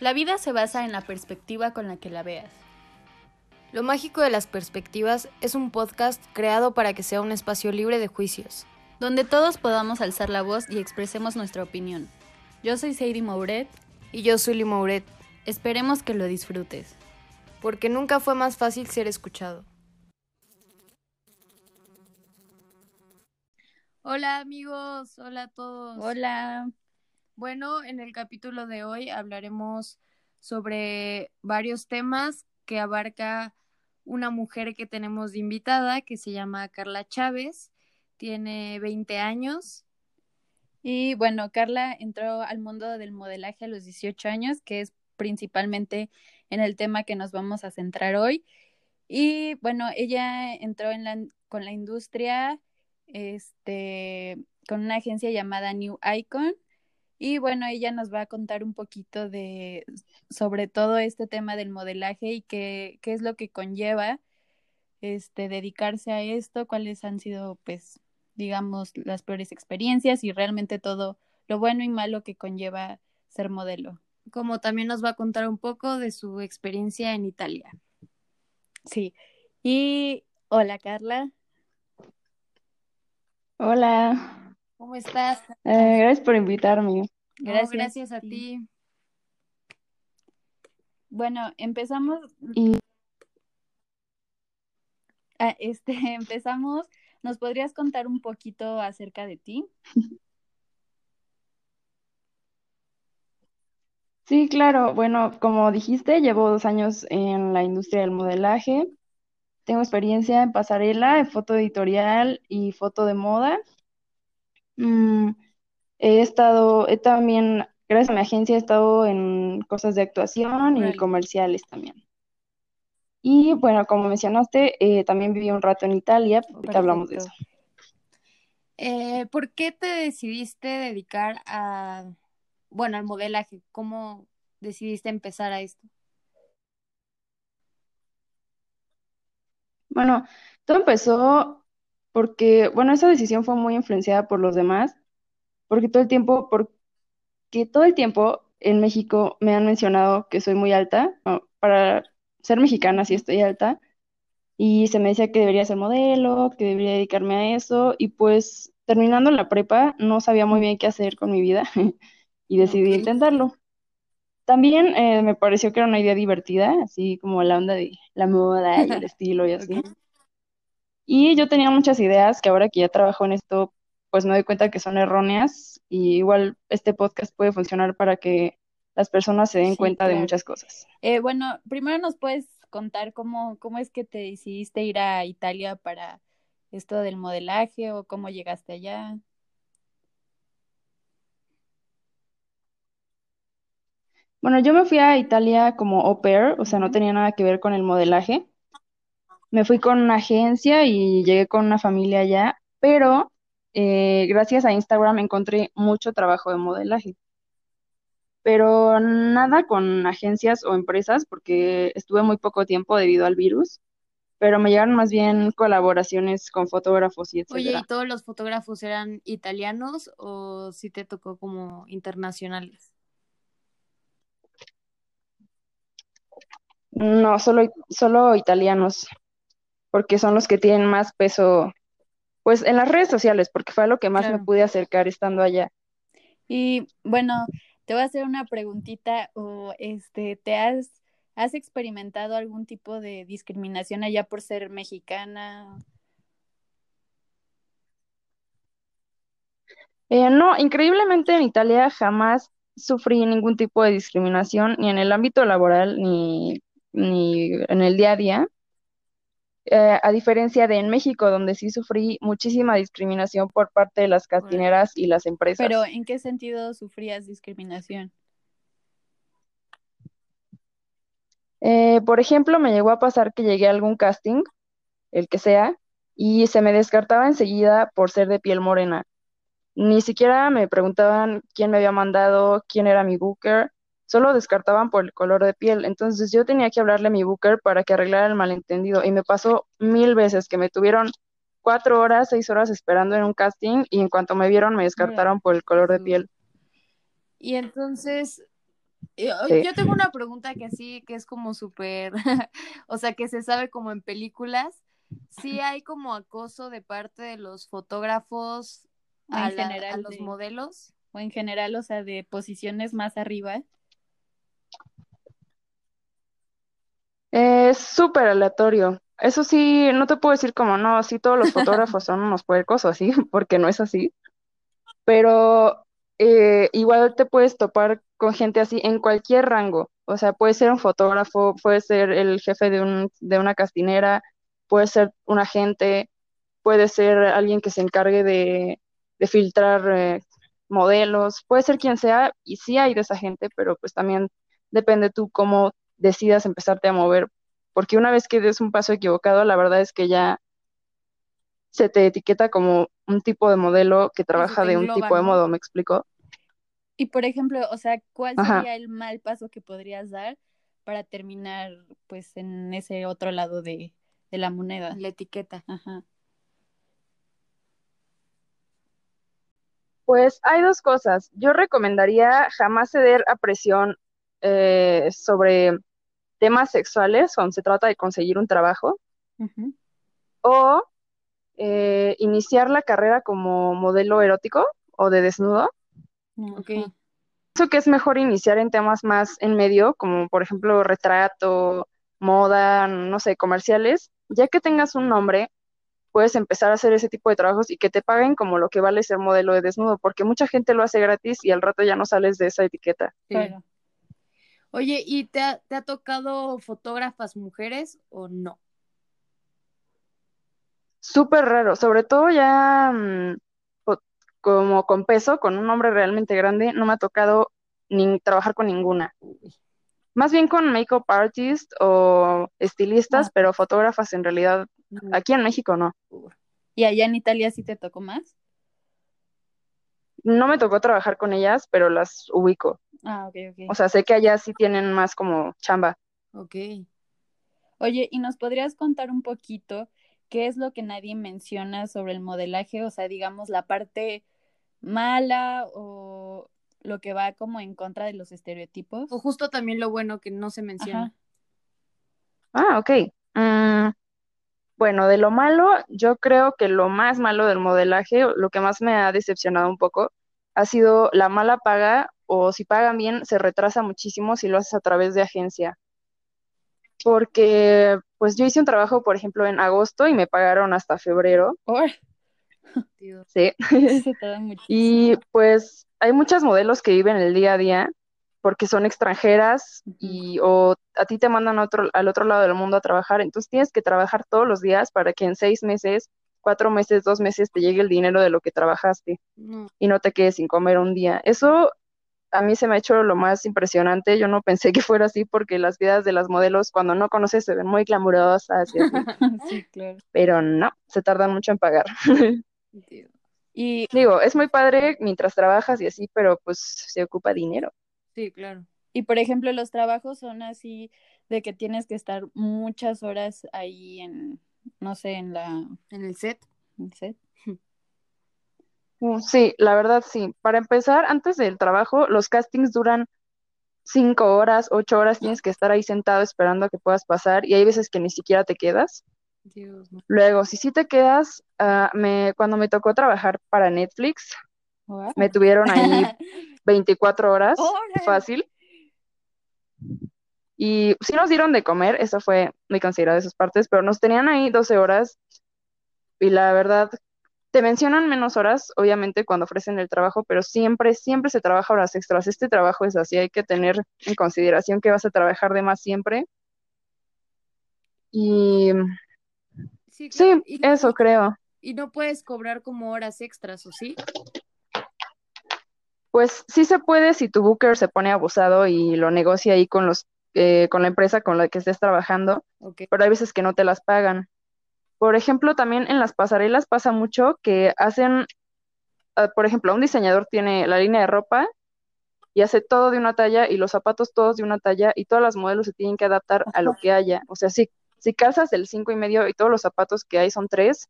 La vida se basa en la perspectiva con la que la veas. Lo mágico de las perspectivas es un podcast creado para que sea un espacio libre de juicios. Donde todos podamos alzar la voz y expresemos nuestra opinión. Yo soy Sadie Mouret. Y yo soy Mouret. Esperemos que lo disfrutes. Porque nunca fue más fácil ser escuchado. Hola amigos, hola a todos. Hola. Bueno, en el capítulo de hoy hablaremos sobre varios temas que abarca una mujer que tenemos de invitada que se llama Carla Chávez, tiene 20 años. Y bueno, Carla entró al mundo del modelaje a los 18 años, que es principalmente en el tema que nos vamos a centrar hoy. Y bueno, ella entró en la, con la industria este, con una agencia llamada New Icon y bueno, ella nos va a contar un poquito de sobre todo este tema del modelaje y qué, qué es lo que conlleva este dedicarse a esto, cuáles han sido pues digamos las peores experiencias y realmente todo lo bueno y malo que conlleva ser modelo. Como también nos va a contar un poco de su experiencia en Italia. Sí. Y hola Carla. Hola. ¿Cómo estás? Eh, gracias por invitarme. Gracias, gracias a ti. Bueno, empezamos. Ah, este, empezamos. ¿Nos podrías contar un poquito acerca de ti? Sí, claro. Bueno, como dijiste, llevo dos años en la industria del modelaje. Tengo experiencia en pasarela, en foto editorial y foto de moda. Mm, he estado, he también, gracias a mi agencia, he estado en cosas de actuación y comerciales también. Y bueno, como mencionaste, eh, también viví un rato en Italia, ahorita hablamos de eso. Eh, ¿por qué te decidiste dedicar a, bueno, al modelaje? ¿Cómo decidiste empezar a esto? Bueno, todo empezó porque, bueno, esa decisión fue muy influenciada por los demás, porque todo el tiempo, porque todo el tiempo en México me han mencionado que soy muy alta, para ser mexicana sí estoy alta, y se me decía que debería ser modelo, que debería dedicarme a eso, y pues terminando la prepa no sabía muy bien qué hacer con mi vida y decidí intentarlo. También eh, me pareció que era una idea divertida, así como la onda de la moda y el estilo y así. Y yo tenía muchas ideas que ahora que ya trabajo en esto, pues me doy cuenta que son erróneas y igual este podcast puede funcionar para que las personas se den cuenta de muchas cosas. Eh, bueno, primero nos puedes contar cómo, cómo es que te decidiste ir a Italia para esto del modelaje o cómo llegaste allá. Bueno, yo me fui a Italia como au pair, o sea, no tenía nada que ver con el modelaje. Me fui con una agencia y llegué con una familia allá, pero eh, gracias a Instagram encontré mucho trabajo de modelaje. Pero nada con agencias o empresas, porque estuve muy poco tiempo debido al virus, pero me llegaron más bien colaboraciones con fotógrafos y etc. Oye, ¿y todos los fotógrafos eran italianos o si te tocó como internacionales? No, solo, solo italianos, porque son los que tienen más peso, pues en las redes sociales, porque fue a lo que más me pude acercar estando allá. Y bueno, te voy a hacer una preguntita, o este, ¿te has, has experimentado algún tipo de discriminación allá por ser mexicana? Eh, no, increíblemente en Italia jamás sufrí ningún tipo de discriminación, ni en el ámbito laboral, ni ni en el día a día, eh, a diferencia de en México, donde sí sufrí muchísima discriminación por parte de las castineras y las empresas. Pero, ¿en qué sentido sufrías discriminación? Eh, por ejemplo, me llegó a pasar que llegué a algún casting, el que sea, y se me descartaba enseguida por ser de piel morena. Ni siquiera me preguntaban quién me había mandado, quién era mi booker, solo descartaban por el color de piel. Entonces yo tenía que hablarle a mi booker para que arreglara el malentendido. Y me pasó mil veces que me tuvieron cuatro horas, seis horas esperando en un casting y en cuanto me vieron me descartaron por el color de piel. Y entonces, Yo, Sí. yo tengo una pregunta que sí, que es como súper, o sea, que se sabe como en películas. Sí hay como acoso de parte de los fotógrafos O a, en la- general a los de- modelos. O en general, o sea, de posiciones más arriba. Es súper aleatorio. Eso sí, no te puedo decir como, no, sí, todos los fotógrafos son unos puercos o así, porque no es así. Pero eh, igual te puedes topar con gente así en cualquier rango. O sea, puede ser un fotógrafo, puede ser el jefe de un, de una castinera, puede ser un agente, puede ser alguien que se encargue de, de filtrar eh, modelos, puede ser quien sea, y sí hay de esa gente, pero pues también depende tú cómo decidas empezarte a mover, porque una vez que des un paso equivocado, la verdad es que ya se te etiqueta como un tipo de modelo que trabaja de un tipo de modo, ¿me explico? Y por ejemplo, o sea, ¿cuál Ajá. sería el mal paso que podrías dar para terminar pues en ese otro lado de, de la moneda? La etiqueta. Ajá. Pues hay dos cosas. Yo recomendaría jamás ceder a presión eh, sobre temas sexuales cuando se trata de conseguir un trabajo o eh, iniciar la carrera como modelo erótico o de desnudo. Ok. Ajá. Pienso que es mejor iniciar en temas más en medio, como por ejemplo retrato, moda, no sé, comerciales. Ya que tengas un nombre, puedes empezar a hacer ese tipo de trabajos y que te paguen como lo que vale ser modelo de desnudo, porque mucha gente lo hace gratis y al rato ya no sales de esa etiqueta. Sí. Claro. Oye, ¿y te ha, te ha tocado fotógrafas mujeres o no? Súper raro, sobre todo ya mm, co- como con peso, con un nombre realmente grande, no me ha tocado ni trabajar con ninguna. Más bien con makeup artist o estilistas, Ah. pero fotógrafas en realidad No. aquí en México no. ¿Y allá en Italia sí te tocó más? No me tocó trabajar con ellas, pero las ubico. Ah, ok, ok. O sea, sé que allá sí tienen más como chamba. Ok. Oye, ¿y nos podrías contar un poquito qué es lo que nadie menciona sobre el modelaje? O sea, digamos, la parte mala o lo que va como en contra de los estereotipos. O justo también lo bueno que no se menciona. Ajá. Ah, ok. Mm, bueno, de lo malo, yo creo que lo más malo del modelaje, lo que más me ha decepcionado un poco, ha sido la mala paga o si pagan bien, se retrasa muchísimo si lo haces a través de agencia. Porque, pues yo hice un trabajo, por ejemplo, en agosto y me pagaron hasta febrero, Dios. ¿sí? se tarda muchísimo. Y pues hay muchas modelos que viven el día a día porque son extranjeras y o a ti te mandan otro, al otro lado del mundo a trabajar, entonces tienes que trabajar todos los días para que en seis meses, cuatro meses, dos meses te llegue el dinero de lo que trabajaste No. y no te quedes sin comer un día. Eso a mí se me ha hecho lo más impresionante. Yo no pensé que fuera así porque las vidas de las modelos cuando no conoces se ven muy glamurosas y así, Sí, claro. pero no, se tardan mucho en pagar. Y Digo, es muy padre mientras trabajas y así, pero pues se ocupa dinero. Sí, claro. Y por ejemplo, los trabajos son así de que tienes que estar muchas horas ahí en, no sé, en la En el set. en el set. Mm, Sí, la verdad sí. Para empezar, antes del trabajo, los castings duran cinco horas, ocho horas, tienes que estar ahí sentado esperando a que puedas pasar y hay veces que ni siquiera te quedas. Dios, no. Luego, si sí te quedas, ah, me, cuando me tocó trabajar para Netflix, Wow. me tuvieron ahí 24 horas, fácil. Y sí nos dieron de comer, eso fue muy considerado de sus partes, pero nos tenían ahí 12 horas y la verdad, te mencionan menos horas, obviamente, cuando ofrecen el trabajo, pero siempre, siempre se trabaja horas extras. Este trabajo es así, hay que tener en consideración que vas a trabajar de más siempre. Y Sí, sí, claro. Y, eso y- creo. y no puedes cobrar como horas extras, ¿o sí? Pues sí se puede si tu booker se pone abusado y lo negocia ahí con los, eh, con la empresa con la que estés trabajando, pero hay veces que no te las pagan. Por ejemplo, también en las pasarelas pasa mucho que hacen, ah, por ejemplo, un diseñador tiene la línea de ropa y hace todo de una talla y los zapatos todos de una talla y todas las modelos se tienen que adaptar a lo que haya. O sea, si, si calzas el cinco y medio y todos los zapatos que hay son tres,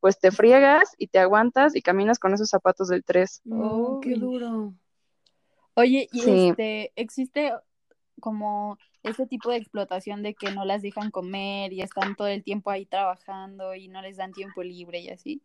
pues te friegas y te aguantas y caminas con esos zapatos del tres. No, qué duro. Oye, y Sí. este, existe como ese tipo de explotación de que no las dejan comer y están todo el tiempo ahí trabajando y no les dan tiempo libre y así.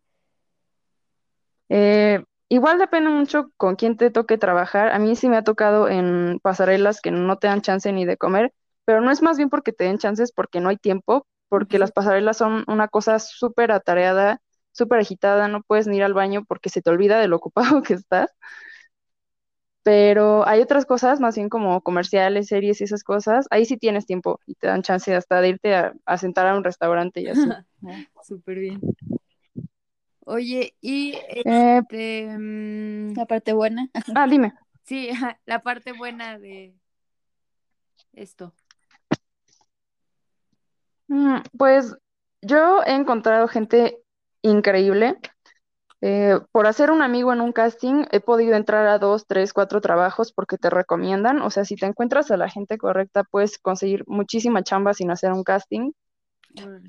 Eh, igual depende mucho con quién te toque trabajar. A mí sí me ha tocado en pasarelas que no te dan chance ni de comer, pero no es más bien porque te den chances porque no hay tiempo, porque las pasarelas son una cosa súper atareada, súper agitada, no puedes ni ir al baño porque se te olvida de lo ocupado que estás. Pero hay otras cosas, más bien como comerciales, series y esas cosas, ahí sí tienes tiempo y te dan chance hasta de irte a, a sentar a un restaurante y así. Súper bien. Oye, y Eh, este, mm, La parte buena. ah, dime. sí, la parte buena de esto. Mm, Pues yo he encontrado gente increíble. Eh, por hacer un amigo en un casting, he podido entrar a dos, tres, cuatro trabajos porque te recomiendan. O sea, si te encuentras a la gente correcta, puedes conseguir muchísima chamba sin hacer un casting.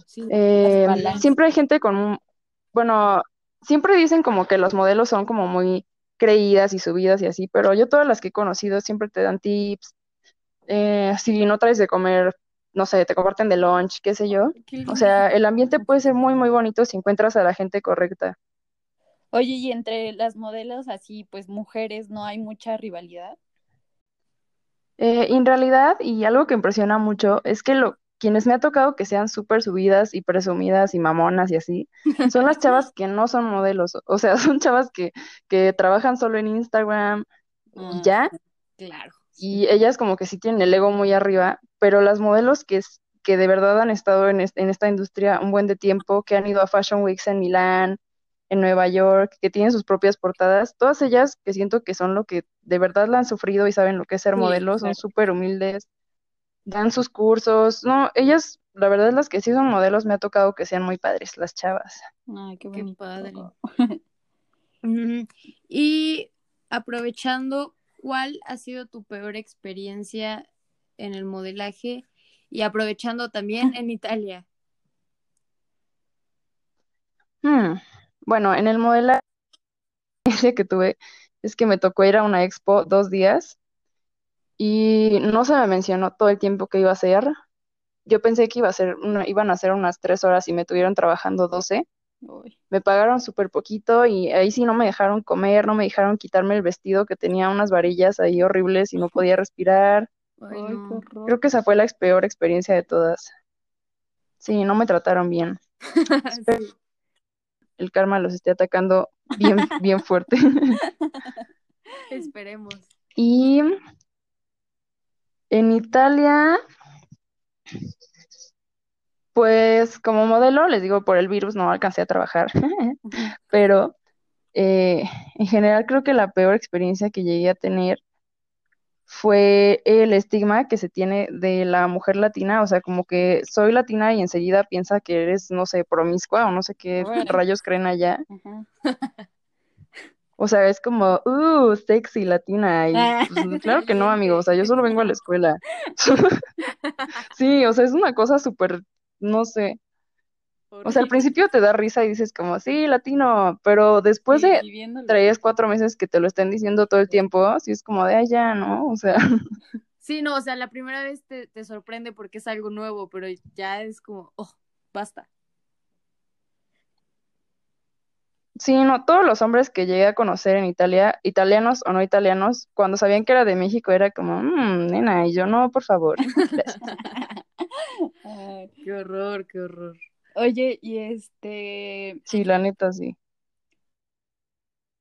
Sí, Eh, siempre hay gente con un, bueno, siempre dicen como que los modelos son como muy creídas y subidas y así, pero yo todas las que he conocido siempre te dan tips. Eh, si no traes de comer, no sé, te comparten de lunch, qué sé yo. O sea, el ambiente puede ser muy, muy bonito si encuentras a la gente correcta. Oye, y entre las modelos así, pues mujeres, ¿no hay mucha rivalidad? Eh, en realidad, y algo que impresiona mucho, es que lo, quienes me ha tocado que sean súper subidas y presumidas y mamonas y así, son las chavas que no son modelos. O sea, son chavas que, que trabajan solo en Instagram y Ah, ya, claro. y ellas como que sí tienen el ego muy arriba, pero las modelos que, que de verdad han estado en, en esta industria un buen de tiempo, que han ido a Fashion Weeks en Milán, en Nueva York, que tienen sus propias portadas, todas ellas que siento que son lo que de verdad la han sufrido y saben lo que es ser Sí, modelo, son súper humildes, dan sus cursos, no, ellas, la verdad las que sí son modelos me ha tocado que sean muy padres, las chavas. Ay, qué Qué bonito. padre. Y aprovechando, ¿cuál ha sido tu peor experiencia en el modelaje? Y aprovechando también en Italia. Hmm, Bueno, en el modelaje que tuve es que me tocó ir a una expo dos días y no se me mencionó todo el tiempo que iba a ser. Yo pensé que iba a ser una- iban a ser unas tres horas y me tuvieron trabajando 12. Uy, Me pagaron súper poquito y ahí sí no me dejaron comer, no me dejaron quitarme el vestido que tenía unas varillas ahí horribles y no podía respirar. Ay, ay, qué no. horror. Creo que esa fue la peor experiencia de todas. Sí, no me trataron bien. Sí. El karma los esté atacando bien, bien fuerte. Esperemos. Y en Italia, pues como modelo, les digo, por el virus no alcancé a trabajar, pero eh, en general creo que la peor experiencia que llegué a tener fue el estigma que se tiene de la mujer latina, o sea, como que soy latina y enseguida piensa que eres, no sé, promiscua o no sé qué rayos creen allá. Ajá. O sea, es como, uh, sexy latina. Y Ah, pues, claro que no, amigo. O sea, yo solo vengo a la escuela. Sí, o sea, es una cosa súper, no sé. O sea, al principio te da risa y dices como, sí, latino, pero después Sí, de tres, cuatro meses que te lo estén diciendo todo el tiempo, sí es como de, ya, ¿no? O sea, Sí, no, o sea, la primera vez te, te sorprende porque es algo nuevo, pero ya es como, oh, basta. sí, no, todos los hombres que llegué a conocer en Italia, italianos o no italianos, cuando sabían que era de México, era como, mmm, nena, y yo no, por favor. Ay, Qué horror, qué horror. Oye, y este, Sí, la neta, sí.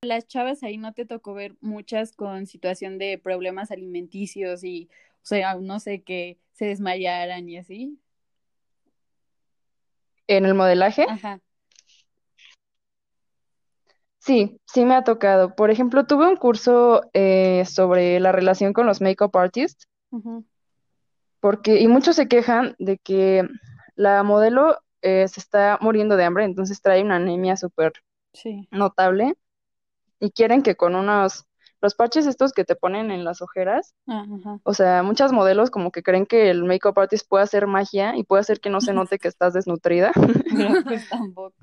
las chavas ahí no te tocó ver muchas con situación de problemas alimenticios y, o sea, no sé, que se desmayaran y así. En el modelaje, Ajá. sí, sí me ha tocado. Por ejemplo, tuve un curso eh, sobre la relación con los makeup artists, porque, y muchos se quejan de que la modelo eh, se está muriendo de hambre, entonces trae una anemia súper Sí. notable y quieren que con unos, los parches estos que te ponen en las ojeras, Ah, Ajá. o sea, muchas modelos como que creen que el makeup artist puede hacer magia y puede hacer que no se note que estás desnutrida. Pues tampoco.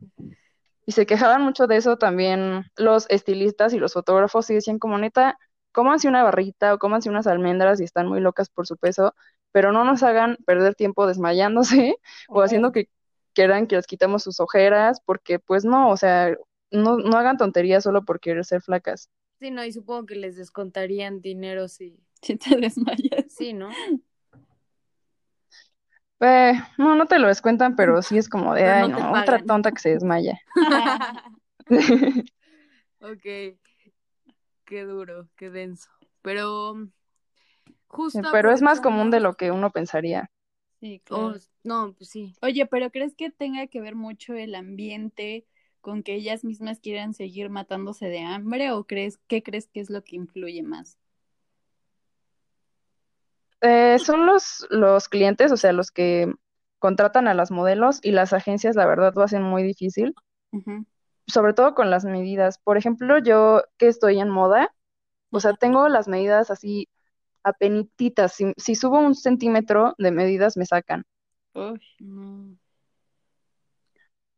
Y se quejaban mucho de eso también los estilistas y los fotógrafos y decían como neta, cómanse una barrita o cómanse unas almendras y están muy locas por su peso, pero no nos hagan perder tiempo desmayándose o haciendo que quieran que les quitemos sus ojeras, porque pues no, o sea, no, no hagan tonterías solo por querer ser flacas. Sí, no, y supongo que les descontarían dinero si... Si te desmayas. Sí, ¿no? Eh, no, no te lo descuentan, pero sí es como de, Pero ay, no otra tonta que se desmaya. ok. Qué duro, qué denso. Pero mm, justo Pero es más común de lo que uno pensaría. Sí, claro. no, pues sí. Oye, pero ¿crees que tenga que ver mucho el ambiente con que ellas mismas quieran seguir matándose de hambre o crees qué crees que es lo que influye más? Eh, son los, los clientes, o sea, los que contratan a las modelos y las agencias, la verdad, lo hacen muy difícil, sobre todo con las medidas. Por ejemplo, yo que estoy en moda, o sea, tengo las medidas así apenititas. Si, si subo un centímetro de medidas, me sacan. Uy, No.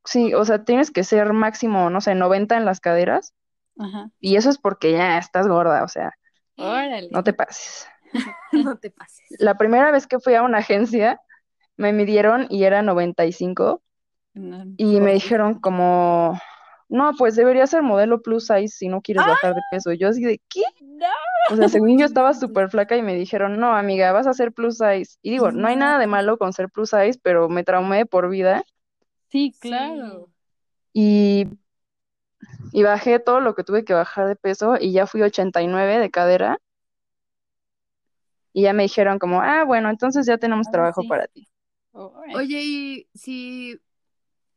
Sí, o sea, tienes que ser máximo, no sé, 90 en las caderas, Ajá. y eso es porque ya estás gorda, o sea, Órale. no te pases. No te pases. La primera vez que fui a una agencia, me midieron y era 95 No, y me dijeron como, no, pues debería ser modelo plus size si no quieres bajar de peso. Y yo así de, ¿qué? No. O sea, según yo estaba súper flaca y me dijeron, no, amiga, vas a ser plus size. Y digo, no hay nada de malo con ser plus size, pero me traumé por vida Sí, claro. y, y bajé todo lo que tuve que bajar de peso y ya fui 89 de cadera. Y ya me dijeron como, ah, bueno, entonces ya tenemos Ahora trabajo sí. para ti. Oye, y si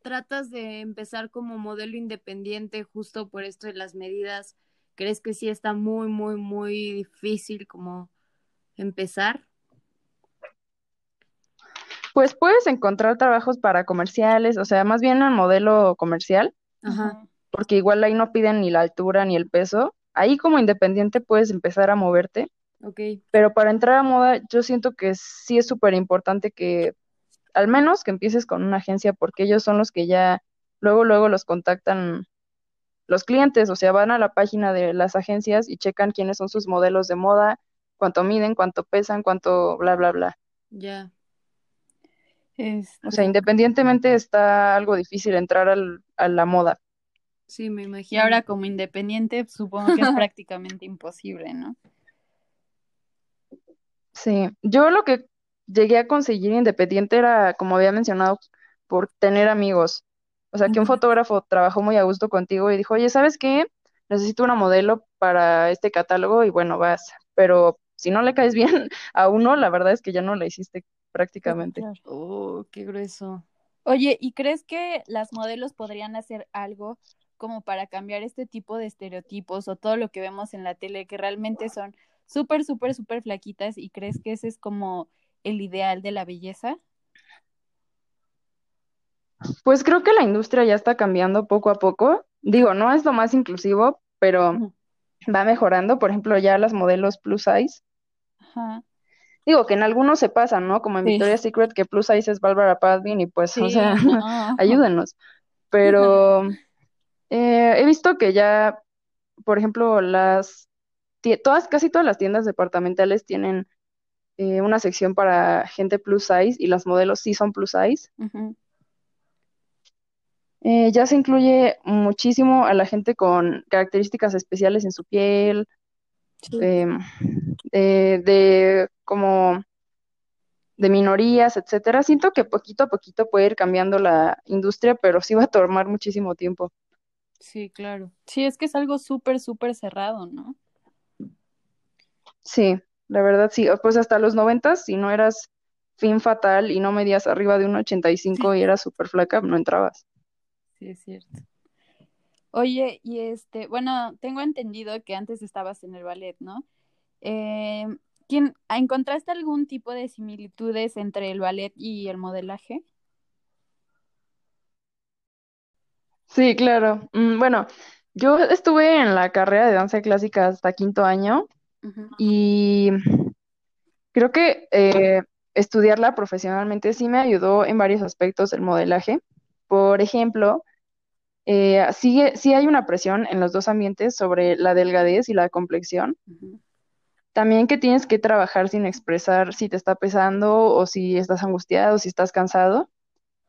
tratas de empezar como modelo independiente justo por esto de las medidas, ¿crees que sí está muy, muy, muy difícil como empezar? Pues puedes encontrar trabajos para comerciales, o sea, más bien en modelo comercial, Ajá. Porque igual ahí no piden ni la altura ni el peso. Ahí como independiente puedes empezar a moverte, Ok. pero para entrar a moda yo siento que sí es súper importante que al menos que empieces con una agencia, porque ellos son los que ya luego, luego los contactan los clientes, o sea, van a la página de las agencias y checan quiénes son sus modelos de moda, cuánto miden, cuánto pesan, cuánto bla, bla, bla. Ya. Este, O sea, independientemente está algo difícil entrar al- a la moda. Sí, me y imagino. ahora como independiente, supongo que es prácticamente imposible, ¿no? Sí, yo lo que llegué a conseguir independiente era, como había mencionado, por tener amigos. O sea, que un fotógrafo trabajó muy a gusto contigo y dijo, oye, ¿sabes qué? Necesito una modelo para este catálogo y bueno, vas. Pero si no le caes bien a uno, la verdad es que ya no la hiciste prácticamente. Oh, qué grueso. Oye, ¿y crees que las modelos podrían hacer algo como para cambiar este tipo de estereotipos o todo lo que vemos en la tele que realmente son súper, súper, súper flaquitas y crees que ese es como el ideal de la belleza? Pues creo que la industria ya está cambiando poco a poco. Digo, no es lo más inclusivo, pero va mejorando. Por ejemplo, ya las modelos plus size. Ajá. Digo que en algunos se pasan, ¿no? Como en Sí. Victoria's Secret, que plus size es Bárbara Padvin y pues, o Sí, sea, no. ayúdenos. Pero eh, he visto que ya, por ejemplo, las todas, casi todas las tiendas departamentales tienen eh, una sección para gente plus size y las modelos sí son plus size. Ujú. Eh, ya se incluye muchísimo a la gente con características especiales en su piel, Sí. em, de, de como de minorías, etcétera. Siento que poquito a poquito puede ir cambiando la industria, pero sí va a tomar muchísimo tiempo. Sí, claro. Sí, es que es algo súper, súper cerrado, ¿no? Sí, la verdad sí. Pues hasta los noventas, si no eras fin fatal y no medías arriba de un 85 y eras súper flaca, no entrabas. Sí, es cierto. Oye, y este, bueno, tengo entendido que antes estabas en el ballet, ¿no? Eh, ¿quién, ¿encontraste algún tipo de similitudes entre el ballet y el modelaje? Sí, claro. Mm, bueno, yo estuve en la carrera de danza clásica hasta quinto año y creo que eh, estudiarla profesionalmente sí me ayudó en varios aspectos del modelaje. Por ejemplo, eh, sí, sí hay una presión en los dos ambientes sobre la delgadez y la complexión. También que tienes que trabajar sin expresar si te está pesando o si estás angustiado o si estás cansado.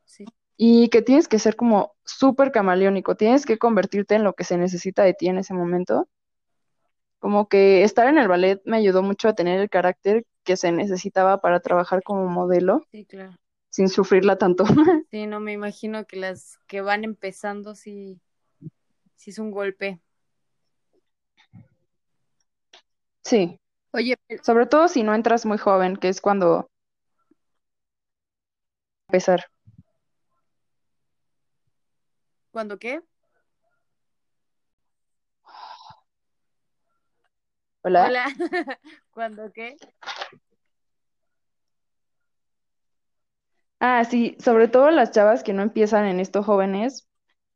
Sí. Y que tienes que ser como súper camaleónico, tienes que convertirte en lo que se necesita de ti en ese momento. Como que estar en el ballet me ayudó mucho a tener el carácter que se necesitaba para trabajar como modelo Sí, claro. Sin sufrirla tanto. Sí, no me imagino que las que van empezando sí, sí es un golpe. Sí, Oye, pero- sobre todo si no entras muy joven, que es cuando empezar. ¿cuándo qué? Hola. Hola. ¿Cuándo qué? Ah, sí, sobre todo las chavas que no empiezan en estos jóvenes,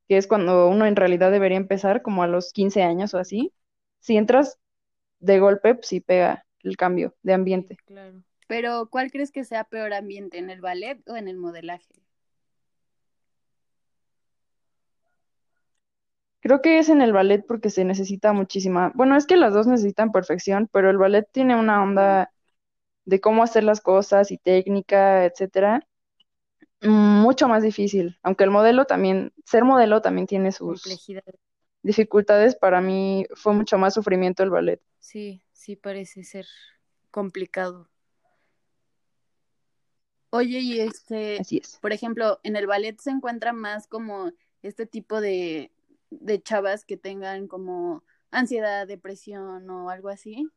que es cuando uno en realidad debería empezar, como a los 15 años o así. Si entras de golpe, pues sí pega el cambio de ambiente. Claro. Pero, ¿cuál crees que sea peor ambiente, en el ballet o en el modelaje? Creo que es en el ballet porque se necesita muchísima. Bueno, es que las dos necesitan perfección, pero el ballet tiene una onda de cómo hacer las cosas y técnica, etcétera, mucho más difícil. Aunque el modelo también, ser modelo también tiene sus dificultades. Para mí fue mucho más sufrimiento el ballet. Sí, sí parece ser complicado. Oye, y este, Así es. por ejemplo, en el ballet se encuentra más como este tipo de, de chavas que tengan como ansiedad, depresión o algo así.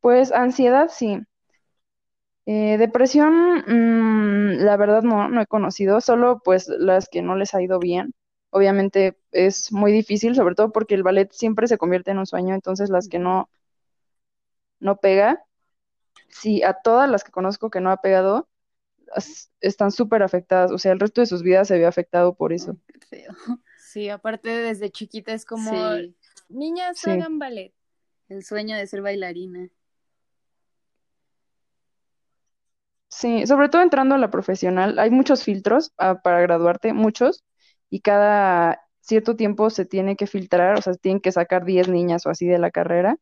Pues ansiedad, sí. Eh, depresión, mm, la verdad no, no he conocido, solo pues las que no les ha ido bien. Obviamente es muy difícil, sobre todo porque el ballet siempre se convierte en un sueño, entonces las que no, no pega, sí, a todas las que conozco que no ha pegado, están súper afectadas, o sea, el resto de sus vidas se vio afectado por eso. Qué feo. Sí, aparte desde chiquita es como, Sí, niñas Sí. hagan ballet. el sueño de ser bailarina. Sí, sobre todo entrando a la profesional, hay muchos filtros ah, para graduarte, muchos, y cada cierto tiempo se tiene que filtrar, o sea, tienen que sacar 10 niñas o así de la carrera.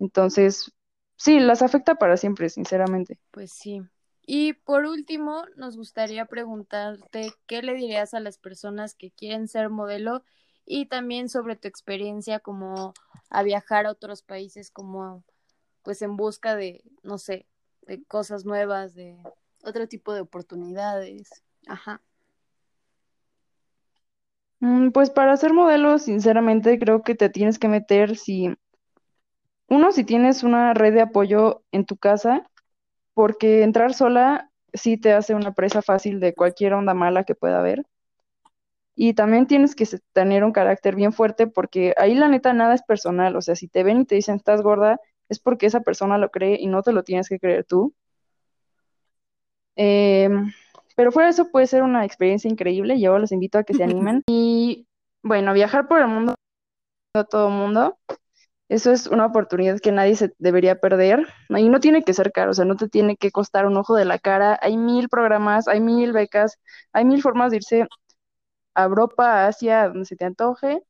Entonces, sí, las afecta para siempre, sinceramente. Pues sí. Y por último, nos gustaría preguntarte qué le dirías a las personas que quieren ser modelo y también sobre tu experiencia como a viajar a otros países como pues en busca de, no sé, de cosas nuevas, de, Otro tipo de oportunidades. ajá, Mm, Pues para ser modelo, sinceramente, creo que te tienes que meter si, uno, si tienes una red de apoyo en tu casa, porque entrar sola sí te hace una presa fácil de cualquier onda mala que pueda haber. Y también tienes que tener un carácter bien fuerte porque ahí la neta nada es personal. O sea, si te ven y te dicen estás gorda, es porque esa persona lo cree y no te lo tienes que creer tú. Em, pero fuera de eso puede ser una experiencia increíble. Yo los invito a que se animen. Y bueno, viajar por el mundo a todo el mundo, eso es una oportunidad que nadie se debería perder. Y no tiene que ser caro, o sea, no te tiene que costar un ojo de la cara. Hay mil programas, hay mil becas, hay mil formas de irse a Europa, Asia, donde se te antoje.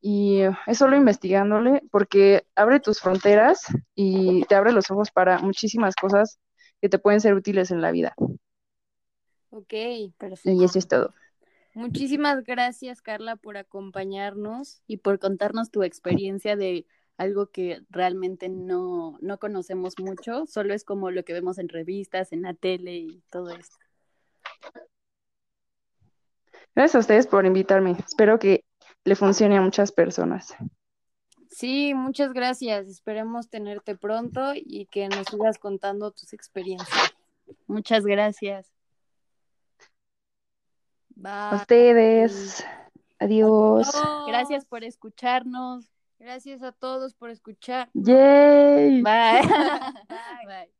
Y es solo investigándole, porque abre tus fronteras y te abre los ojos para muchísimas cosas que te pueden ser útiles en la vida. ok. Perfecto. Y eso es todo. Muchísimas gracias, Carla, por acompañarnos. Y por contarnos tu experiencia de algo que realmente no, no conocemos mucho, solo es como lo que vemos en revistas, en la tele y todo esto. Gracias a ustedes por invitarme. Espero que le funcione a muchas personas. Sí, muchas gracias. Esperemos tenerte pronto y que nos sigas contando tus experiencias. Muchas gracias. A Bye. ustedes. Adiós. Gracias por escucharnos. Gracias a todos por escuchar. Yay. Bye. Bye. Bye.